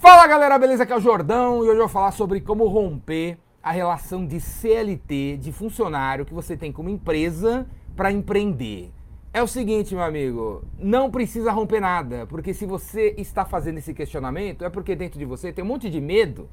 Fala galera, beleza? Aqui é o Jordão e hoje eu vou falar sobre como romper a relação de CLT, de funcionário que você tem como empresa para empreender. É o seguinte, meu amigo, não precisa romper nada, porque se você está fazendo esse questionamento, é porque dentro de você tem um monte de medo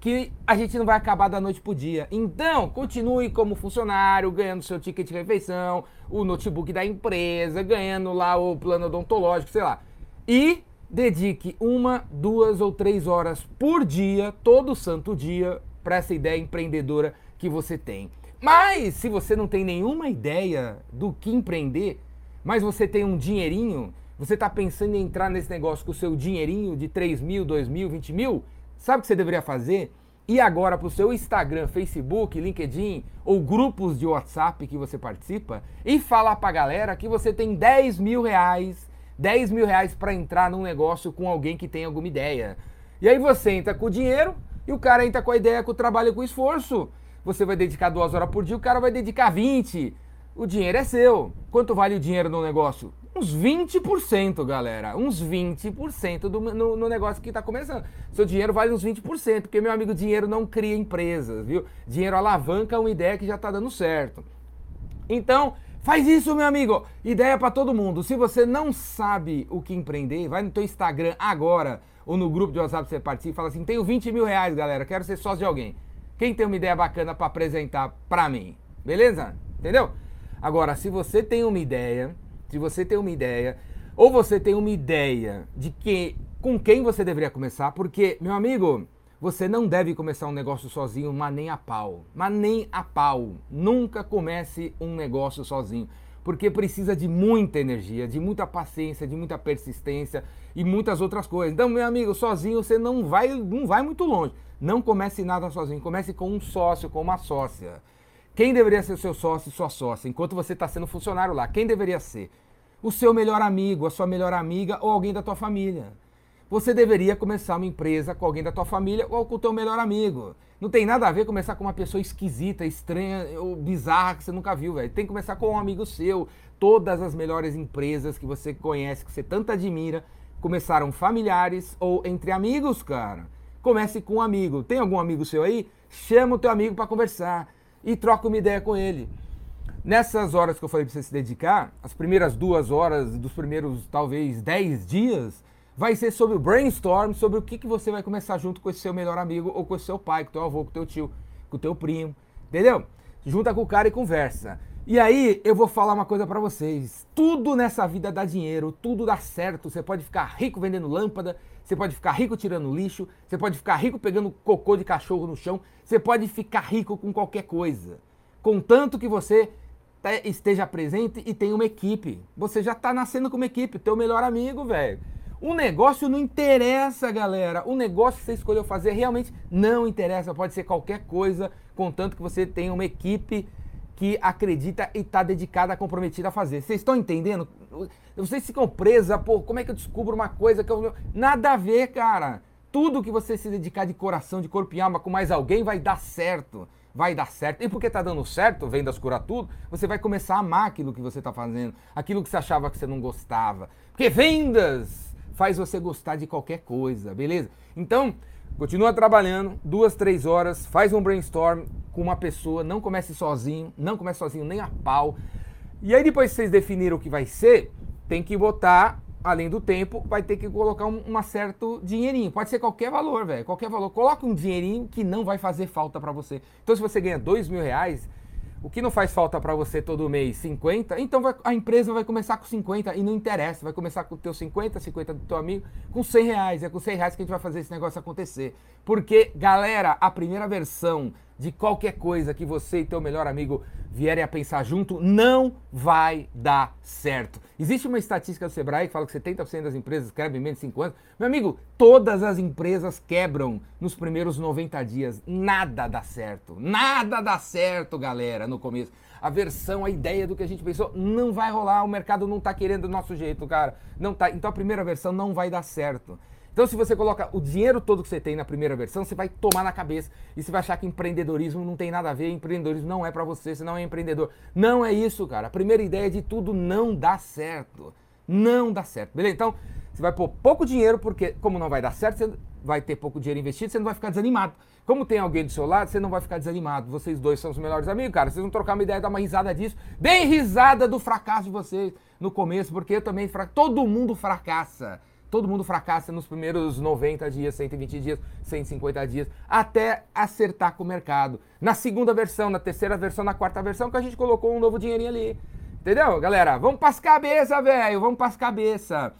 que a gente não vai acabar da noite pro dia. Então, continue como funcionário, ganhando seu ticket de refeição, o notebook da empresa, ganhando lá o plano odontológico, sei lá. E dedique uma, duas ou três horas por dia, todo santo dia, para essa ideia empreendedora que você tem. Mas se você não tem nenhuma ideia do que empreender, mas você tem um dinheirinho, você está pensando em entrar nesse negócio com o seu dinheirinho de 3 mil, 2 mil, 20 mil, sabe o que você deveria fazer? Ir agora para o seu Instagram, Facebook, LinkedIn ou grupos de WhatsApp que você participa e falar para a galera que você tem 10 mil reais 10 mil reais para entrar num negócio com alguém que tem alguma ideia. E aí você entra com o dinheiro e o cara entra com a ideia, com o trabalho, com o esforço. Você vai dedicar duas horas por dia, o cara vai dedicar 20. O dinheiro é seu. Quanto vale o dinheiro no negócio? Uns 20%, galera. Uns 20% do, no, no negócio que está começando. Seu dinheiro vale uns 20%, porque, meu amigo, dinheiro não cria empresas, viu? Dinheiro alavanca uma ideia que já está dando certo. Então, Faz isso, meu amigo. Ideia para todo mundo. Se você não sabe o que empreender, vai no teu Instagram agora ou no grupo de WhatsApp que você participa e fala assim: tenho 20 mil reais, galera. Quero ser sócio de alguém. Quem tem uma ideia bacana para apresentar para mim? Beleza? Entendeu? Agora, se você tem uma ideia, se você tem uma ideia, ou você tem uma ideia de que com quem você deveria começar, porque, meu amigo, você não deve começar um negócio sozinho, mas nem a pau. Mas nem a pau. Nunca comece um negócio sozinho. Porque precisa de muita energia, de muita paciência, de muita persistência e muitas outras coisas. Então, meu amigo, sozinho você não vai, não vai muito longe. Não comece nada sozinho. Comece com um sócio, com uma sócia. Quem deveria ser seu sócio e sua sócia enquanto você está sendo funcionário lá? Quem deveria ser? O seu melhor amigo, a sua melhor amiga ou alguém da tua família você deveria começar uma empresa com alguém da tua família ou com o teu melhor amigo. Não tem nada a ver começar com uma pessoa esquisita, estranha ou bizarra que você nunca viu, velho. Tem que começar com um amigo seu. Todas as melhores empresas que você conhece, que você tanto admira, começaram familiares ou entre amigos, cara. Comece com um amigo. Tem algum amigo seu aí? Chama o teu amigo para conversar e troca uma ideia com ele. Nessas horas que eu falei para você se dedicar, as primeiras duas horas dos primeiros talvez dez dias, vai ser sobre o brainstorm, sobre o que, que você vai começar junto com esse seu melhor amigo ou com o seu pai, com o teu avô, com o teu tio, com o teu primo, entendeu? Junta com o cara e conversa. E aí eu vou falar uma coisa para vocês. Tudo nessa vida dá dinheiro, tudo dá certo. Você pode ficar rico vendendo lâmpada, você pode ficar rico tirando lixo, você pode ficar rico pegando cocô de cachorro no chão, você pode ficar rico com qualquer coisa. Contanto que você esteja presente e tenha uma equipe. Você já está nascendo com uma equipe, teu melhor amigo, velho. O negócio não interessa, galera. O negócio que você escolheu fazer realmente não interessa. Pode ser qualquer coisa, contanto que você tenha uma equipe que acredita e está dedicada, comprometida a fazer. Vocês estão entendendo? Vocês ficam presos, pô, como é que eu descubro uma coisa que eu. Nada a ver, cara. Tudo que você se dedicar de coração, de corpo e alma com mais alguém vai dar certo. Vai dar certo. E porque tá dando certo, vendas cura tudo, você vai começar a amar aquilo que você está fazendo, aquilo que você achava que você não gostava. Porque vendas faz você gostar de qualquer coisa, beleza? Então, continua trabalhando, duas, três horas, faz um brainstorm com uma pessoa, não comece sozinho, não comece sozinho nem a pau. E aí depois que vocês definiram o que vai ser, tem que botar, além do tempo, vai ter que colocar um, um certo dinheirinho. Pode ser qualquer valor, velho, qualquer valor. Coloca um dinheirinho que não vai fazer falta para você. Então se você ganha dois mil reais, o que não faz falta para você todo mês? 50? Então vai, a empresa vai começar com 50 e não interessa. Vai começar com o teu 50, 50 do teu amigo, com 100 reais. É com 100 reais que a gente vai fazer esse negócio acontecer. Porque, galera, a primeira versão de qualquer coisa que você e teu melhor amigo vierem a pensar junto, não vai dar certo. Existe uma estatística do Sebrae que fala que 70% das empresas quebram em menos de 5 anos. Meu amigo, todas as empresas quebram nos primeiros 90 dias. Nada dá certo. Nada dá certo, galera, no começo. A versão, a ideia do que a gente pensou, não vai rolar, o mercado não está querendo do nosso jeito, cara. Não tá. Então a primeira versão não vai dar certo. Então, se você coloca o dinheiro todo que você tem na primeira versão, você vai tomar na cabeça e você vai achar que empreendedorismo não tem nada a ver, empreendedorismo não é para você, você não é empreendedor. Não é isso, cara. A primeira ideia de tudo não dá certo. Não dá certo. Beleza? Então, você vai pôr pouco dinheiro, porque como não vai dar certo, você vai ter pouco dinheiro investido, você não vai ficar desanimado. Como tem alguém do seu lado, você não vai ficar desanimado. Vocês dois são os melhores amigos, cara. Vocês vão trocar uma ideia, dar uma risada disso. Deem risada do fracasso de vocês no começo, porque eu também fracasso. Todo mundo fracassa. Todo mundo fracassa nos primeiros 90 dias, 120 dias, 150 dias, até acertar com o mercado. Na segunda versão, na terceira versão, na quarta versão, que a gente colocou um novo dinheirinho ali. Entendeu, galera? Vamos pras cabeça, velho. Vamos pras cabeça.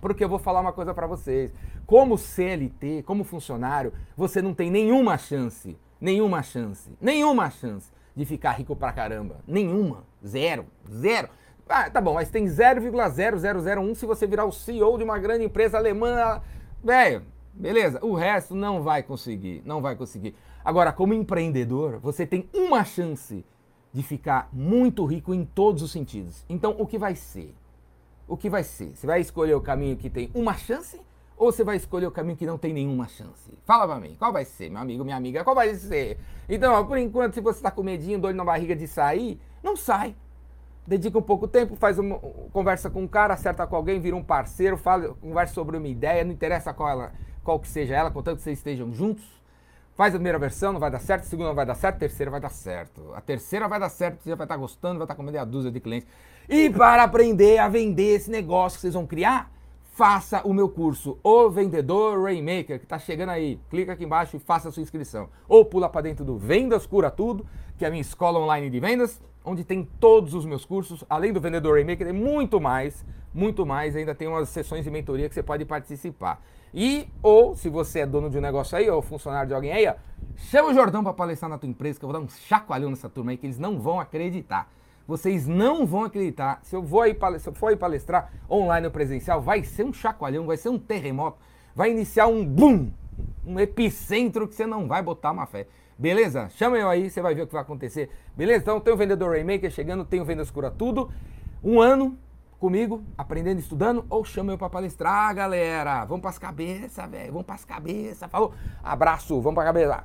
Porque eu vou falar uma coisa para vocês. Como CLT, como funcionário, você não tem nenhuma chance, nenhuma chance, nenhuma chance de ficar rico pra caramba. Nenhuma. Zero. Zero. Ah, tá bom, mas tem 0,0001 se você virar o CEO de uma grande empresa alemã. Velho, beleza. O resto não vai conseguir, não vai conseguir. Agora, como empreendedor, você tem uma chance de ficar muito rico em todos os sentidos. Então, o que vai ser? O que vai ser? Você vai escolher o caminho que tem uma chance ou você vai escolher o caminho que não tem nenhuma chance? Fala pra mim, qual vai ser, meu amigo, minha amiga? Qual vai ser? Então, ó, por enquanto, se você tá com medinho, doido na barriga de sair, não sai dedica um pouco tempo, faz uma, conversa com um cara, acerta com alguém, vira um parceiro, fala, conversa sobre uma ideia, não interessa qual, ela, qual que seja ela, contanto que vocês estejam juntos. Faz a primeira versão, não vai dar certo, a segunda não vai dar certo, a terceira vai dar certo. A terceira vai dar certo, você já vai estar gostando, vai estar com meia dúzia de clientes. E para aprender a vender esse negócio que vocês vão criar, faça o meu curso, O Vendedor Rainmaker, que está chegando aí. Clica aqui embaixo e faça a sua inscrição. Ou pula para dentro do Vendas Cura Tudo, que é a minha escola online de vendas onde tem todos os meus cursos, além do Vendedor Rainmaker, tem muito mais, muito mais, ainda tem umas sessões de mentoria que você pode participar. E, ou, se você é dono de um negócio aí, ou funcionário de alguém aí, ó, chama o Jordão para palestrar na tua empresa, que eu vou dar um chacoalhão nessa turma aí, que eles não vão acreditar. Vocês não vão acreditar. Se eu, vou aí, se eu for aí palestrar online ou presencial, vai ser um chacoalhão, vai ser um terremoto, vai iniciar um boom, um epicentro que você não vai botar uma fé. Beleza? Chama eu aí, você vai ver o que vai acontecer. Beleza? Então tem o Vendedor Rainmaker chegando, tem o Vendas Cura Tudo. Um ano comigo, aprendendo, estudando, ou chama eu para palestrar, galera. Vamos para as cabeças, velho. Vamos para as cabeças. Falou? Abraço, vamos para cabeça.